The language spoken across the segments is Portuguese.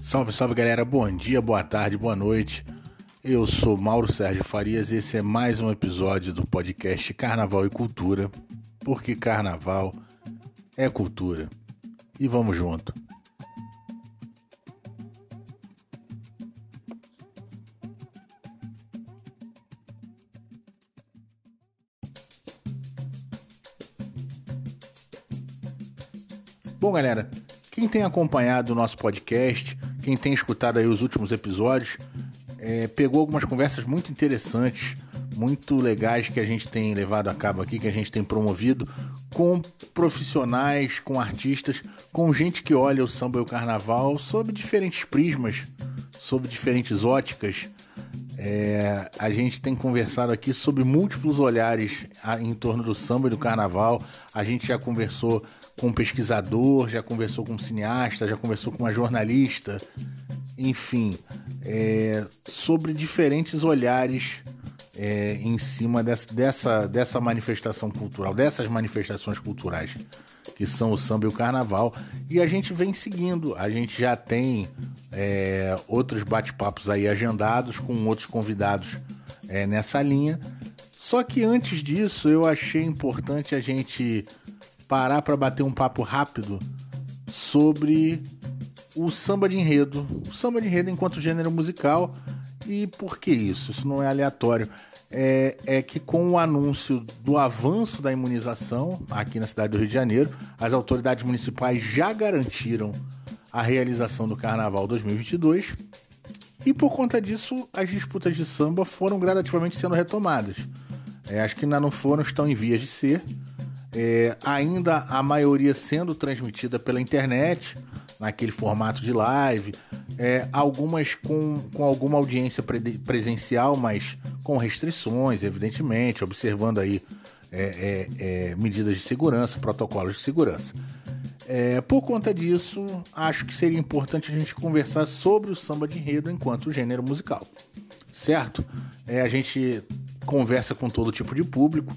Salve, salve galera, bom dia, boa tarde, boa noite. Eu sou Mauro Sérgio Farias e esse é mais um episódio do podcast Carnaval e Cultura, porque carnaval é cultura. E vamos junto. Bom, galera, quem tem acompanhado o nosso podcast quem tem escutado aí os últimos episódios, é, pegou algumas conversas muito interessantes, muito legais que a gente tem levado a cabo aqui, que a gente tem promovido com profissionais, com artistas, com gente que olha o samba e o carnaval sob diferentes prismas, sob diferentes óticas. É, a gente tem conversado aqui sobre múltiplos olhares em torno do samba e do carnaval. A gente já conversou com um pesquisador, já conversou com um cineasta, já conversou com uma jornalista, enfim, é, sobre diferentes olhares é, em cima dessa, dessa, dessa manifestação cultural, dessas manifestações culturais que são o samba e o carnaval. E a gente vem seguindo, a gente já tem é, outros bate-papos aí agendados com outros convidados é, nessa linha. Só que antes disso, eu achei importante a gente parar para bater um papo rápido sobre o samba de enredo. O samba de enredo enquanto gênero musical. E por que isso? Isso não é aleatório. É, é, que com o anúncio do avanço da imunização aqui na cidade do Rio de Janeiro, as autoridades municipais já garantiram a realização do Carnaval 2022 e por conta disso as disputas de samba foram gradativamente sendo retomadas. É, as que ainda não foram estão em vias de ser é, ainda a maioria sendo transmitida pela internet, naquele formato de live, é, algumas com, com alguma audiência pre presencial, mas com restrições, evidentemente, observando aí é, é, é medidas de segurança, protocolos de segurança. É, por conta disso, acho que seria importante a gente conversar sobre o samba de enredo enquanto gênero musical, certo? a gente conversa com todo tipo de público,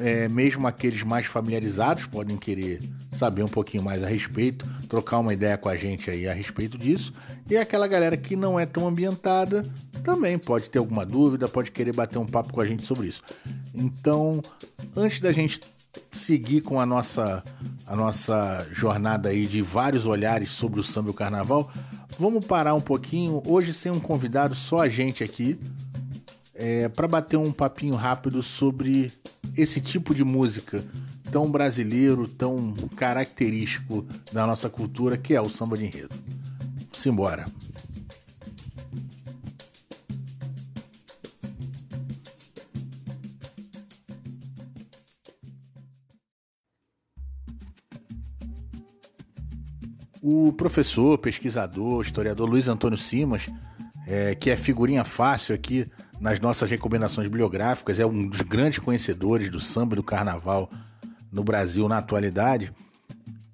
é, mesmo aqueles mais familiarizados podem querer saber um pouquinho mais a respeito, trocar uma ideia com a gente aí a respeito disso. E aquela galera que não é tão ambientada também pode ter alguma dúvida, pode querer bater um papo com a gente sobre isso. Então, antes da gente seguir com a nossa a nossa jornada aí de vários olhares sobre o samba e o carnaval, vamos parar um pouquinho. Hoje sem um convidado, só a gente aqui é, para bater um papinho rápido sobre esse tipo de música tão brasileiro, tão característico da nossa cultura, que é o samba de enredo. Simbora. O professor, pesquisador, historiador Luiz Antônio Simas, é, que é figurinha fácil aqui nas nossas recomendações bibliográficas, é um dos grandes conhecedores do samba e do carnaval no Brasil na atualidade.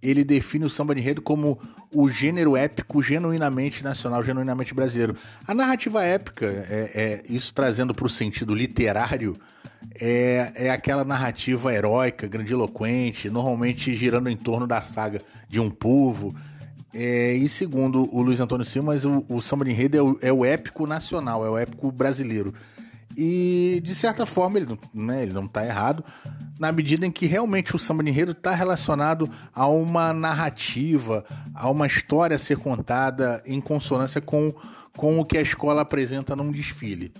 Ele define o samba de enredo como o gênero épico genuinamente nacional, genuinamente brasileiro. A narrativa épica, é, é isso trazendo para o sentido literário, é, é aquela narrativa heróica, grandiloquente, normalmente girando em torno da saga de um povo, é, e segundo o Luiz Antônio Simas, o, o samba de enredo é o, é o, épico nacional, é o épico brasileiro. E de certa forma ele, né, ele não está errado, na medida em que realmente o samba de enredo está relacionado a uma narrativa, a uma história a ser contada em consonância com, com o que a escola apresenta num desfile.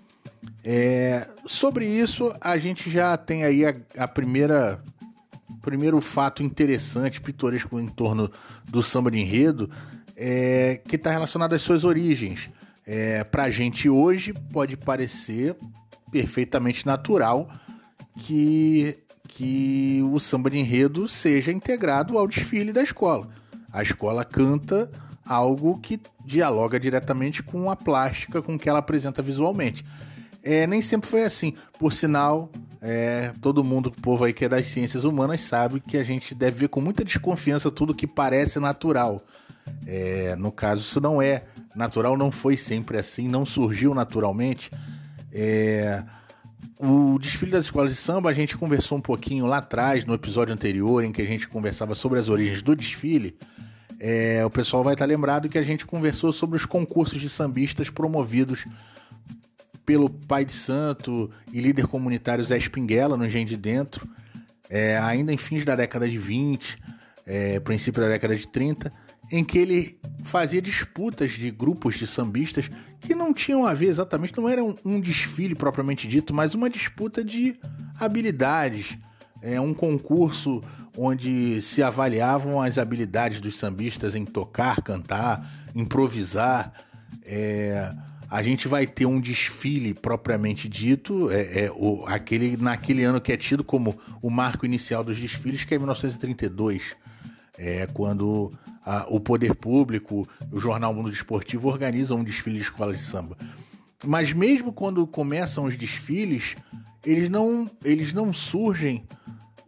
É, sobre isso, a gente já tem aí a, a primeira primeiro fato interessante, pitoresco em torno do samba de enredo, é que está relacionado às suas origens. É, Para a gente hoje pode parecer perfeitamente natural que, que o samba de enredo seja integrado ao desfile da escola. A escola canta algo que dialoga diretamente com a plástica com que ela apresenta visualmente. É, nem sempre foi assim. Por sinal, é, todo mundo, o povo aí que é das ciências humanas, sabe que a gente deve ver com muita desconfiança tudo que parece natural. É, no caso, isso não é natural, não foi sempre assim, não surgiu naturalmente. É, o desfile das escolas de samba, a gente conversou um pouquinho lá atrás, no episódio anterior, em que a gente conversava sobre as origens do desfile. É, o pessoal vai estar lembrado que a gente conversou sobre os concursos de sambistas promovidos pelo pai de santo e líder comunitário Zé Espinguela, no Engenho de Dentro, é, ainda em fins da década de 20, é, princípio da década de 30, em que ele fazia disputas de grupos de sambistas que não tinham a ver exatamente, não era um, um desfile propriamente dito, mas uma disputa de habilidades, é um concurso onde se avaliavam as habilidades dos sambistas em tocar, cantar, improvisar. É, a gente vai ter um desfile propriamente dito, é, é, o, aquele, naquele ano que é tido como o marco inicial dos desfiles, que é 1932, é, quando a, o poder público, o jornal Mundo Desportivo organizam um desfile de escolas de samba. Mas mesmo quando começam os desfiles, eles não, eles não surgem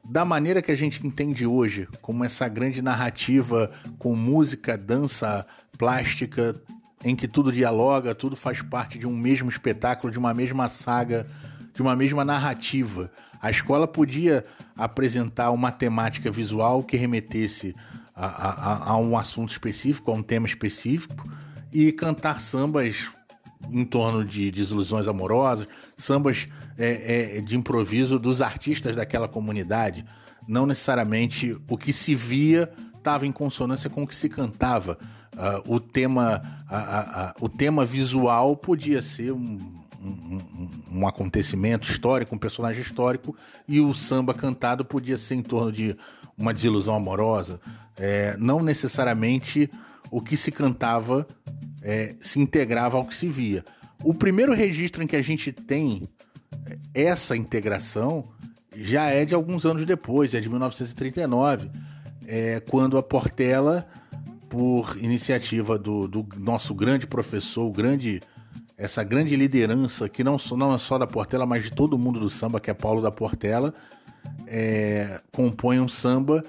da maneira que a gente entende hoje, como essa grande narrativa com música, dança, plástica, em que tudo dialoga, tudo faz parte de um mesmo espetáculo, de uma mesma saga, de uma mesma narrativa. A escola podia apresentar uma temática visual que remetesse a, a, a um assunto específico, a um tema específico, e cantar sambas em torno de desilusões amorosas, sambas é, é, de improviso dos artistas daquela comunidade. Não necessariamente o que se via estava em consonância com o que se cantava. Uh, o, tema, o tema visual podia ser um, um, um, acontecimento histórico, um personagem histórico, e o samba cantado podia ser em torno de uma desilusão amorosa. É, não necessariamente o que se cantava é, se integrava ao que se via. O primeiro registro em que a gente tem essa integração já é de alguns anos depois, é de 1939, é, quando a Portela por iniciativa do, do nosso grande professor, grande essa grande liderança que não, não é só da Portela, mas de todo mundo do samba, que é Paulo da Portela, é, compõe um samba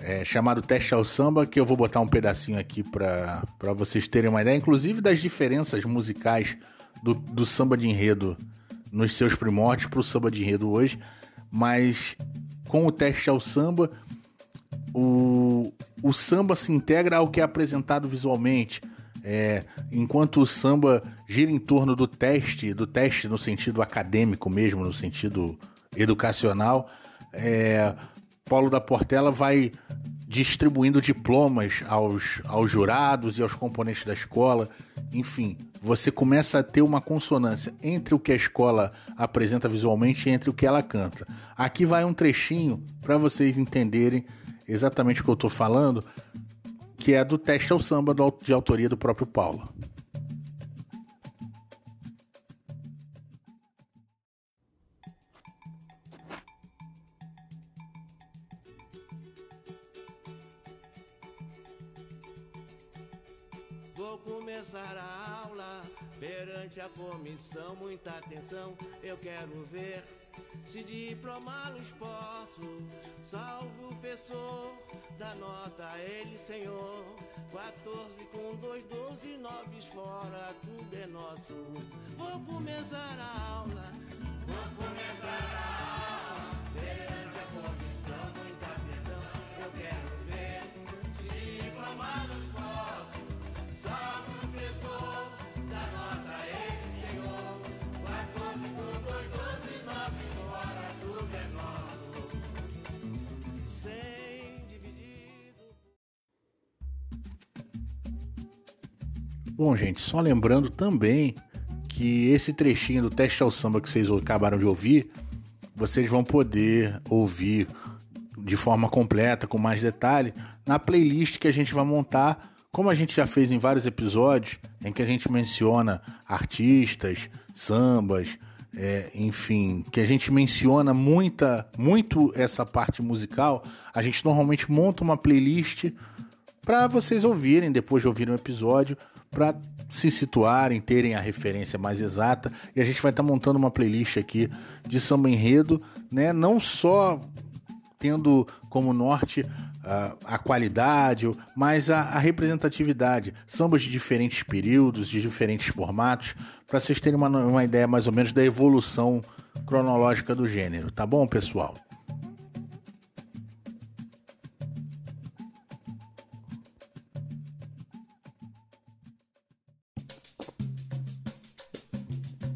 é, chamado Teste ao Samba, que eu vou botar um pedacinho aqui para vocês terem uma ideia, inclusive das diferenças musicais do, do samba de enredo nos seus primórdios para o samba de enredo hoje, mas com o Teste ao Samba o, o samba se integra ao que é apresentado visualmente. É, enquanto o samba gira em torno do teste, do teste no sentido acadêmico mesmo, no sentido educacional, é, Paulo da Portela vai distribuindo diplomas aos, aos jurados e aos componentes da escola. Enfim, você começa a ter uma consonância entre o que a escola apresenta visualmente e entre o que ela canta. Aqui vai um trechinho para vocês entenderem exatamente o que eu estou falando, que é do teste ao samba de autoria do próprio Paulo. Vou começar a aula perante a comissão. Muita atenção, eu quero ver se diplomá-los posso, salvo o professor, da nota ele, Senhor. 14 com dois, 12, nove fora, tudo é nosso. Vou começar a aula, vou começar a aula. Perante a comissão, muita atenção, eu quero ver se diplomá-los posso, salvo Bom, gente, só lembrando também que esse trechinho do teste ao samba que vocês acabaram de ouvir, vocês vão poder ouvir de forma completa, com mais detalhe, na playlist que a gente vai montar, como a gente já fez em vários episódios, em que a gente menciona artistas, sambas, é, enfim, que a gente menciona muita, muito essa parte musical, a gente normalmente monta uma playlist para vocês ouvirem depois de ouvirem o episódio para se situarem, terem a referência mais exata. E a gente vai estar tá montando uma playlist aqui de samba enredo, né? Não só tendo como norte uh, a qualidade, mas a, a, representatividade. Sambas de diferentes períodos, de diferentes formatos, para vocês terem uma, uma ideia mais ou menos da evolução cronológica do gênero, tá bom, pessoal?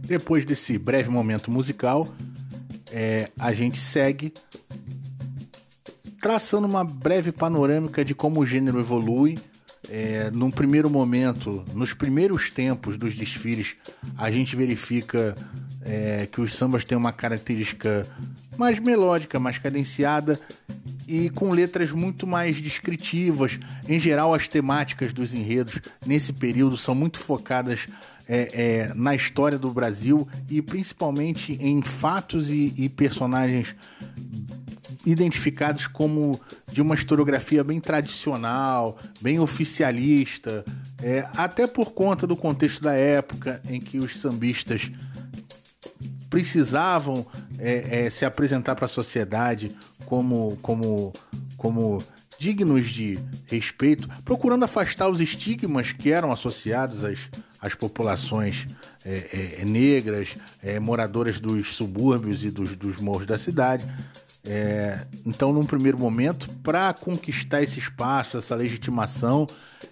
Depois desse breve momento musical, é, a gente segue traçando uma breve panorâmica de como o gênero evolui. É, num primeiro momento, nos primeiros tempos dos desfiles, a gente verifica é, que os sambas têm uma característica mais melódica, mais cadenciada e com letras muito mais descritivas. Em geral, as temáticas dos enredos nesse período são muito focadas é, é, na história do Brasil e principalmente em fatos e, e personagens identificados como de uma historiografia bem tradicional, bem oficialista, é, até por conta do contexto da época em que os sambistas precisavam é, é, se apresentar para a sociedade como, como, como dignos de respeito, procurando afastar os estigmas que eram associados às, às populações é, é, negras, é, moradoras dos subúrbios e dos, dos morros da cidade. É, então, num primeiro momento, para conquistar esse espaço, essa legitimação,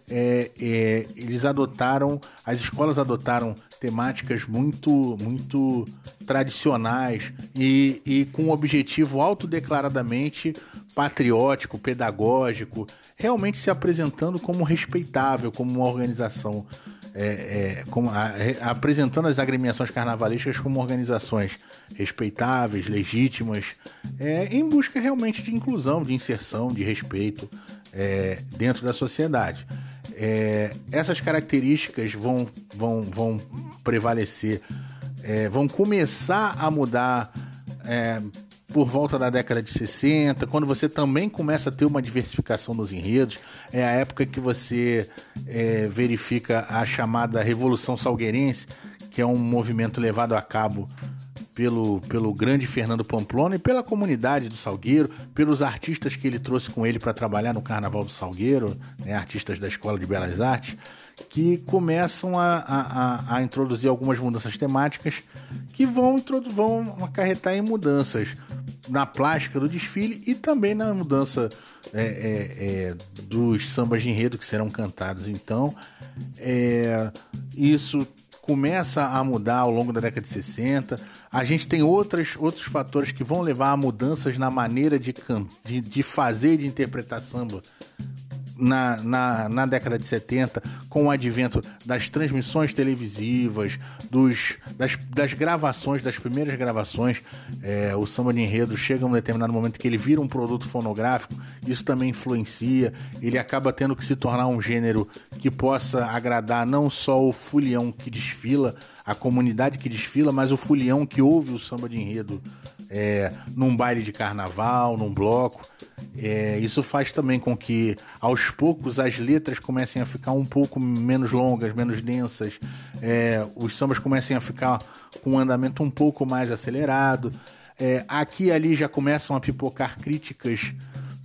é, é, eles adotaram, as escolas adotaram temáticas muito, muito tradicionais e, e com um objetivo autodeclaradamente patriótico, pedagógico, realmente se apresentando como respeitável, como uma organização é, é, como, a, apresentando as agremiações carnavalescas como organizações respeitáveis, legítimas, é, em busca realmente de inclusão, de inserção, de respeito é, dentro da sociedade. É, essas características vão, vão, vão prevalecer, é, vão começar a mudar por volta da década de 60, quando você também começa a ter uma diversificação nos enredos, é a época que você é, verifica a chamada Revolução Salgueirense, que é um movimento levado a cabo pelo, pelo grande Fernando Pamplona e pela comunidade do Salgueiro, pelos artistas que ele trouxe com ele para trabalhar no Carnaval do Salgueiro, né, artistas da Escola de Belas Artes, que começam a, a, a introduzir algumas mudanças temáticas que vão, vão acarretar em mudanças na plástica do desfile e também na mudança é, é, é, dos sambas de enredo que serão cantados. Então, é, isso começa a mudar ao longo da década de 60. A gente tem outras, outros fatores que vão levar a mudanças na maneira de, de, de fazer e de interpretar samba na, na, na década de 70, com o advento das transmissões televisivas, dos, das, das gravações, das primeiras gravações, é, o samba de enredo chega a um determinado momento que ele vira um produto fonográfico, isso também influencia, ele acaba tendo que se tornar um gênero que possa agradar não só o fulião que desfila, a comunidade que desfila, mas o fulião que ouve o samba de enredo é, num baile de carnaval, num bloco. É, isso faz também com que, aos poucos, as letras comecem a ficar um pouco menos longas, menos densas, é, os sambas comecem a ficar com um andamento um pouco mais acelerado. É, aqui e ali já começam a pipocar críticas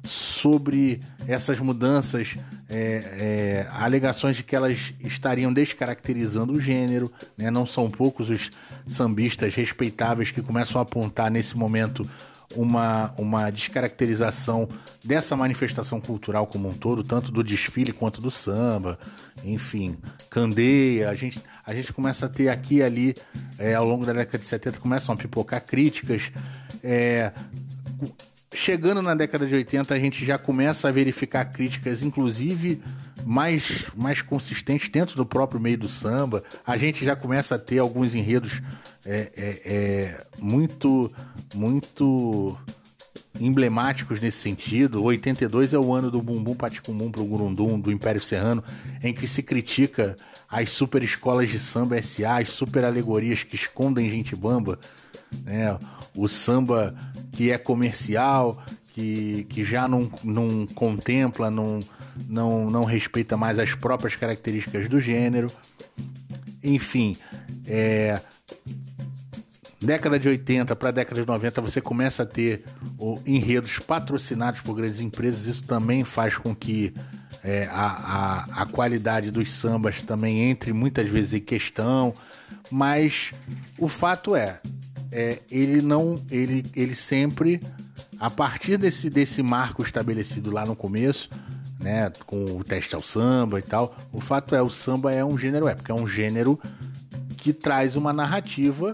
sobre essas mudanças, é, é, alegações de que elas estariam descaracterizando o gênero. Né? Não são poucos os sambistas respeitáveis que começam a apontar nesse momento uma, uma descaracterização dessa manifestação cultural como um todo, tanto do desfile quanto do samba, enfim, candeia. A gente, a gente começa a ter aqui e ali, é, ao longo da década de 70, começam a pipocar críticas. É, chegando na década de 80, a gente já começa a verificar críticas, inclusive mais, mais consistentes dentro do próprio meio do samba. A gente já começa a ter alguns enredos é, é, é, muito, muito emblemáticos nesse sentido. 82 é o ano do Bumbum Paticumum pro Gurundum, do Império Serrano, em que se critica as super escolas de samba SA, as super alegorias que escondem gente bamba, né? o samba que é comercial, que, que já não, não contempla, não, não, não respeita mais as próprias características do gênero. Enfim, é, década de 80 para década de 90 você começa a ter o, enredos patrocinados por grandes empresas. Isso também faz com que é, a, a, a qualidade dos sambas também entre muitas vezes em questão. Mas o fato é, é, ele não. Ele, ele sempre, a partir desse, desse marco estabelecido lá no começo, né, com o teste ao samba e tal, o fato é, o samba é um gênero épico, é um gênero que traz uma narrativa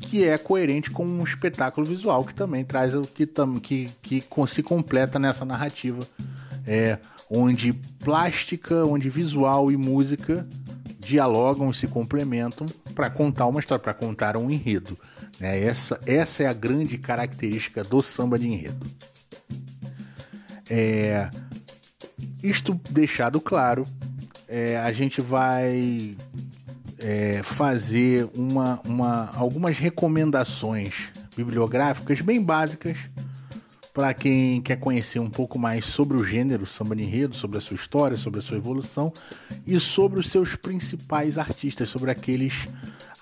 que é coerente com um espetáculo visual que também traz o que, que, que se completa nessa narrativa. É, onde plástica, onde visual e música dialogam e se complementam para contar uma história, para contar um enredo. Né? Essa, essa é a grande característica do samba de enredo. É, isto deixado claro, é, a gente vai é, fazer uma, uma, algumas recomendações bibliográficas bem básicas para quem quer conhecer um pouco mais sobre o gênero samba de enredo, sobre a sua história, sobre a sua evolução e sobre os seus principais artistas, sobre aqueles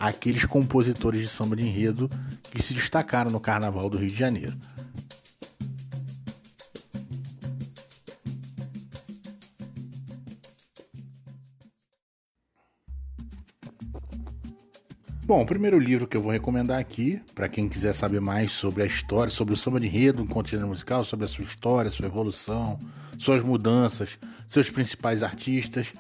aqueles compositores de samba de enredo que se destacaram no Carnaval do Rio de Janeiro. Bom, o primeiro livro que eu vou recomendar aqui, para quem quiser saber mais sobre a história, sobre o samba de enredo, um conteúdo musical, sobre a sua história, sua evolução, suas mudanças, seus principais artistas.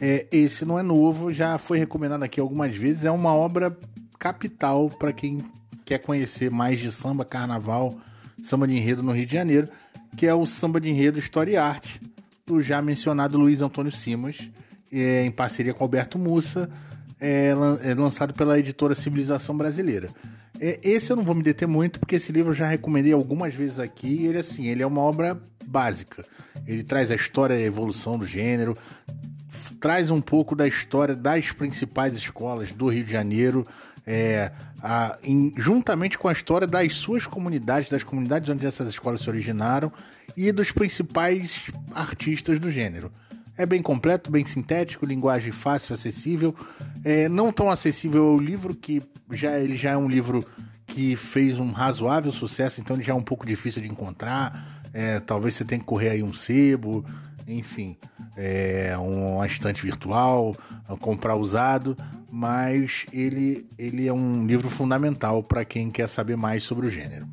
É, esse não é novo, já foi recomendado aqui algumas vezes. É uma obra capital para quem quer conhecer mais de samba, carnaval, samba de enredo no Rio de Janeiro, que é o Samba de Enredo História e Arte, do já mencionado Luiz Antônio Simas, é, em parceria com Alberto Mussa é, é lançado pela editora Civilização Brasileira. É, esse eu não vou me deter muito, porque esse livro eu já recomendei algumas vezes aqui. ele, assim, ele é uma obra básica. Ele traz a história e a evolução do gênero, traz um pouco da história das principais escolas do Rio de Janeiro, é, a, em, juntamente com a história das suas comunidades, das comunidades onde essas escolas se originaram e dos principais artistas do gênero. É bem completo, bem sintético, linguagem fácil, acessível. É, não tão acessível ao livro, que já ele já é um livro que fez um razoável sucesso, então ele já é um pouco difícil de encontrar. É, talvez você tenha que correr aí um sebo, enfim, é, uma estante virtual, comprar usado, mas ele, ele é um livro fundamental para quem quer saber mais sobre o gênero.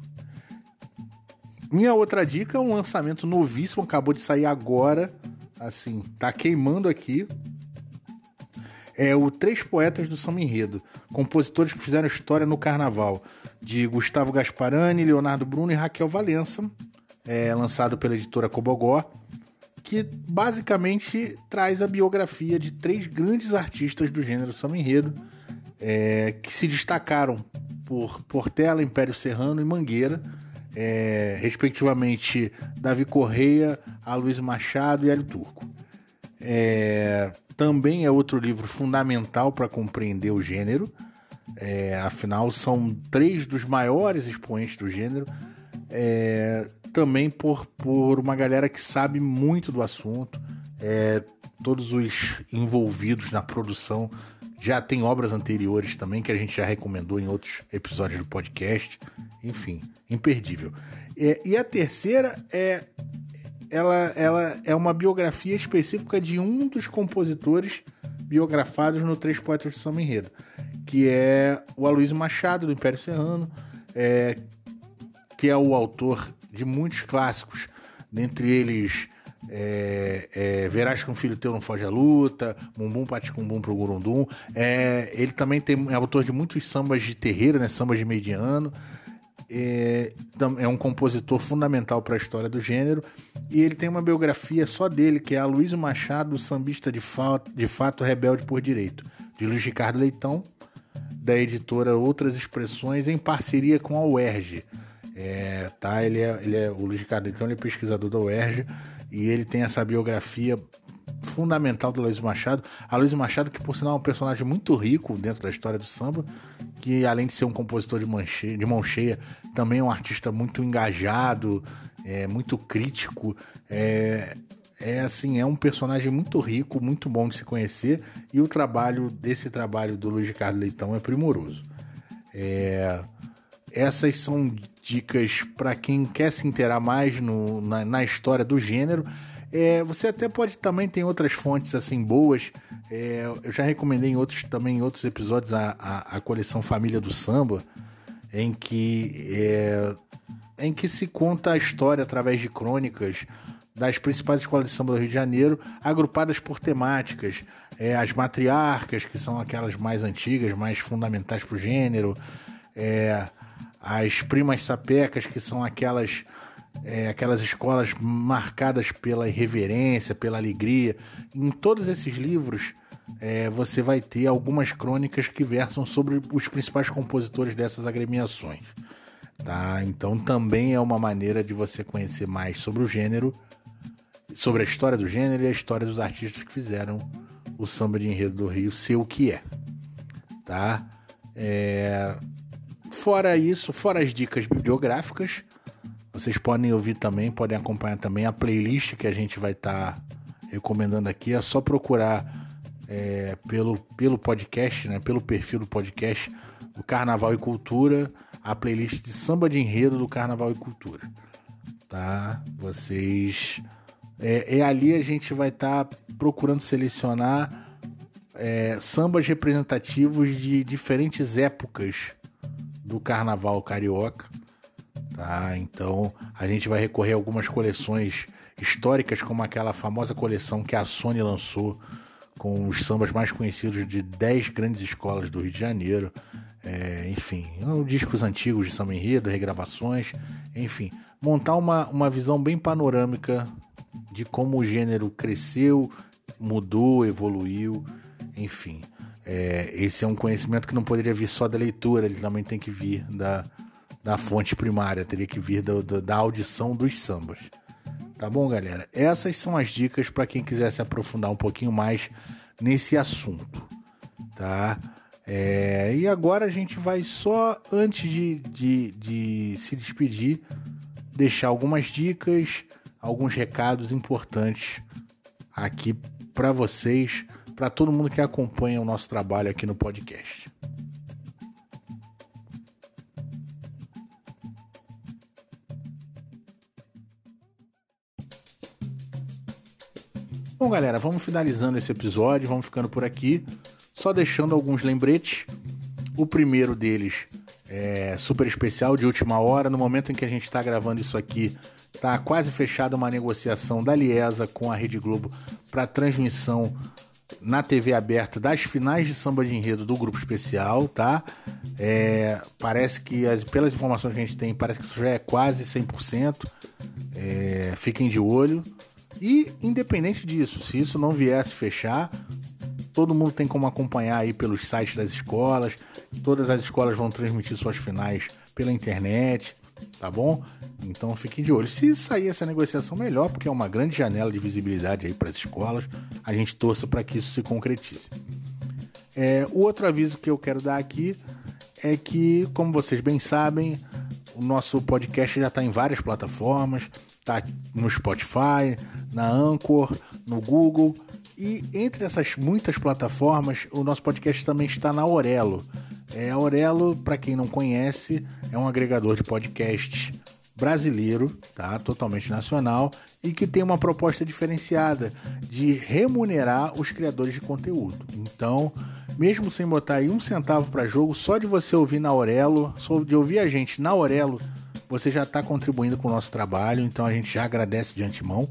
Minha outra dica é um lançamento novíssimo, acabou de sair agora, assim, tá queimando aqui. É o Três Poetas do Samba Enredo, compositores que fizeram história no carnaval, de Gustavo Gasparani, Leonardo Bruno e Raquel Valença, é, lançado pela editora Cobogó, que basicamente traz a biografia de três grandes artistas do gênero samba enredo, é, que se destacaram por Portela, Império Serrano e Mangueira, é, respectivamente Davi Correia, Aloysio Machado e Hélio Turco. É, também é outro livro fundamental para compreender o gênero, é, afinal são três dos maiores expoentes do gênero, é, também por, por uma galera que sabe muito do assunto, é, todos os envolvidos na produção já tem obras anteriores também que a gente já recomendou em outros episódios do podcast. Enfim, imperdível. É, e a terceira é ela, ela é uma biografia específica de um dos compositores biografados no Três Poetas de Samba Enredo, que é o Aloysio Machado, do Império Serrano, é, que é o autor de muitos clássicos, dentre eles é, é, Verás que um filho teu não foge à luta, Bumbum Paticumbum pro Gurundum. É, ele também tem, é autor de muitos sambas de terreiro, né, sambas de mediano. É, é um compositor fundamental para a história do gênero. E ele tem uma biografia só dele, que é a Luiz Machado, sambista de de fato rebelde por direito, de Luiz Ricardo Leitão, da editora Outras Expressões, em parceria com a UERJ. É, tá, ele é, ele é, o Luiz Ricardo Leitão ele é pesquisador da UERJ e ele tem essa biografia fundamental do Luiz Machado. A Luiz Machado, que por sinal é um personagem muito rico dentro da história do samba, que além de ser um compositor de, manche, de mão cheia, também é um artista muito engajado, é, muito crítico. É, é assim, é um personagem muito rico, muito bom de se conhecer, e o trabalho desse trabalho do Luiz Ricardo Leitão é primoroso. É, essas são dicas para quem quer se inteirar mais no, na, na história do gênero. É, você até pode também tem outras fontes assim boas. É, eu já recomendei em outros também em outros episódios a, a, a coleção Família do Samba, em que é, em que se conta a história através de crônicas das principais escolas de samba do Rio de Janeiro, agrupadas por temáticas. É, as matriarcas, que são aquelas mais antigas, mais fundamentais para o gênero, é, as primas sapecas, que são aquelas, é, aquelas escolas marcadas pela irreverência, pela alegria. Em todos esses livros, é, você vai ter algumas crônicas que versam sobre os principais compositores dessas agremiações. Tá? Então também é uma maneira de você conhecer mais sobre o gênero, sobre a história do gênero e a história dos artistas que fizeram o samba de enredo do Rio ser o que é. Tá? É... Fora isso, fora as dicas bibliográficas, vocês podem ouvir também, podem acompanhar também a playlist que a gente vai estar tá recomendando aqui. É só procurar é, pelo, pelo podcast, né, pelo perfil do podcast do Carnaval e Cultura a playlist de samba de enredo do Carnaval e Cultura. Tá? Vocês. É, é ali a gente vai estar tá procurando selecionar é, sambas representativos de diferentes épocas do Carnaval Carioca. Tá? Então a gente vai recorrer a algumas coleções históricas, como aquela famosa coleção que a Sony lançou com os sambas mais conhecidos de 10 grandes escolas do Rio de Janeiro. É, enfim, discos antigos de samba enredo, regravações, enfim, montar uma, uma visão bem panorâmica de como o gênero cresceu, mudou, evoluiu, enfim. É, esse é um conhecimento que não poderia vir só da leitura, ele também tem que vir da, da fonte primária, teria que vir da, da, da audição dos sambas. Tá bom, galera? Essas são as dicas para quem quiser se aprofundar um pouquinho mais nesse assunto, tá? É, e agora a gente vai só, antes de, de, de se despedir, deixar algumas dicas, alguns recados importantes aqui para vocês, para todo mundo que acompanha o nosso trabalho aqui no podcast. Bom, galera, vamos finalizando esse episódio, vamos ficando por aqui só deixando alguns lembretes. O primeiro deles é super especial, de última hora. No momento em que a gente está gravando isso aqui, está quase fechada uma negociação da Liesa com a Rede Globo para transmissão na TV aberta das finais de samba de enredo do grupo especial, tá? É, parece que, as, pelas informações que a gente tem, parece que isso já é quase 100%. É, fiquem de olho. E, independente disso, se isso não viesse fechar, Todo mundo tem como acompanhar aí pelos sites das escolas. Todas as escolas vão transmitir suas finais pela internet, tá bom? Então fiquem de olho. Se sair essa negociação, melhor, porque é uma grande janela de visibilidade aí para as escolas. A gente torça para que isso se concretize. É, o outro aviso que eu quero dar aqui é que, como vocês bem sabem, o nosso podcast já está em várias plataformas, está no Spotify, na Anchor, no Google e entre essas muitas plataformas, o nosso podcast também está na Aurelo. É, a Aurelo, para quem não conhece, é um agregador de podcasts brasileiro, tá? Totalmente nacional e que tem uma proposta diferenciada de remunerar os criadores de conteúdo. Então, mesmo sem botar aí um centavo para jogo, só de você ouvir na Aurelo, só de ouvir a gente na Aurelo, você já está contribuindo com o nosso trabalho, então a gente já agradece de antemão,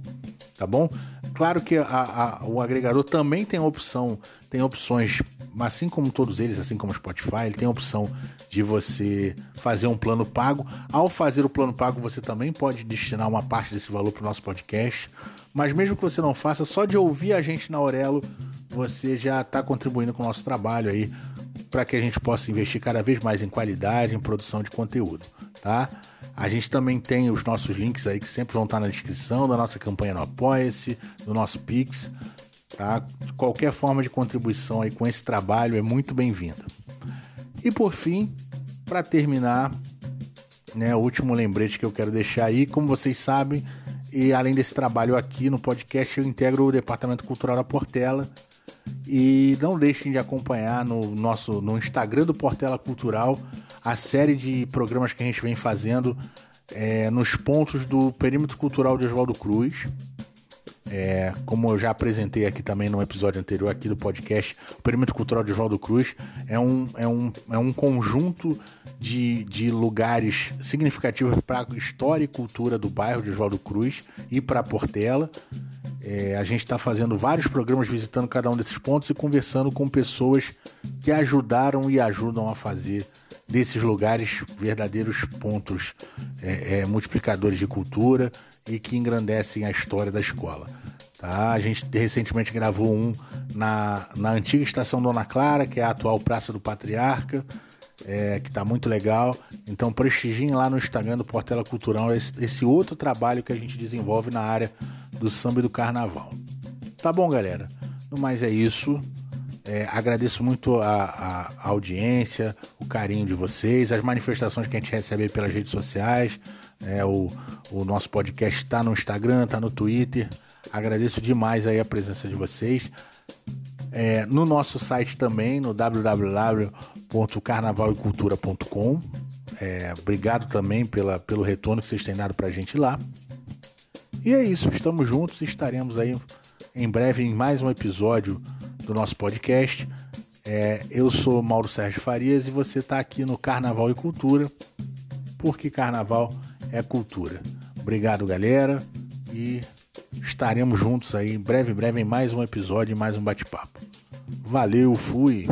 tá bom? Claro que a, a, o agregador também tem opção, tem opções, assim como todos eles, assim como o Spotify, ele tem a opção de você fazer um plano pago. Ao fazer o plano pago, você também pode destinar uma parte desse valor para o nosso podcast. Mas mesmo que você não faça, só de ouvir a gente na Aurelo, você já está contribuindo com o nosso trabalho aí para que a gente possa investir cada vez mais em qualidade, em produção de conteúdo, tá? A gente também tem os nossos links aí que sempre vão estar na descrição da nossa campanha no Apoia-se, do nosso Pix. Tá? Qualquer forma de contribuição aí com esse trabalho é muito bem-vinda. E por fim, para terminar, né, o último lembrete que eu quero deixar aí, como vocês sabem, e além desse trabalho aqui no podcast, eu integro o Departamento Cultural da Portela. E não deixem de acompanhar no nosso no Instagram do Portela Cultural a série de programas que a gente vem fazendo é, nos pontos do perímetro cultural de Oswaldo Cruz. É, como eu já apresentei aqui também no episódio anterior aqui do podcast, o Perímetro Cultural de Oswaldo Cruz é um, é um, é um conjunto de, de lugares significativos para a história e cultura do bairro de Oswaldo Cruz e para Portela. É, a gente está fazendo vários programas visitando cada um desses pontos e conversando com pessoas que ajudaram e ajudam a fazer desses lugares verdadeiros pontos é, é, multiplicadores de cultura e que engrandecem a história da escola. Tá? A gente recentemente gravou um na, na antiga estação Dona Clara, que é a atual Praça do Patriarca, é, que está muito legal. Então prestigiem lá no Instagram do Portela Cultural esse, esse outro trabalho que a gente desenvolve na área do samba e do carnaval. Tá bom, galera? No mais é isso. É, agradeço muito a, a, audiência, o carinho de vocês, as manifestações que a gente recebe pelas redes sociais. É, o, o nosso podcast está no Instagram, está no Twitter. Agradeço demais aí a presença de vocês. É, no nosso site também, no www.carnavalecultura.com. É, obrigado também pela, pelo retorno que vocês têm dado para a gente lá. E é isso, estamos juntos e estaremos aí em breve em mais um episódio do nosso podcast. É, eu sou Mauro Sérgio Farias e você está aqui no Carnaval e Cultura, porque Carnaval é cultura. Obrigado, galera, e estaremos juntos aí em breve, breve em mais um episódio, mais um bate-papo. Valeu, fui!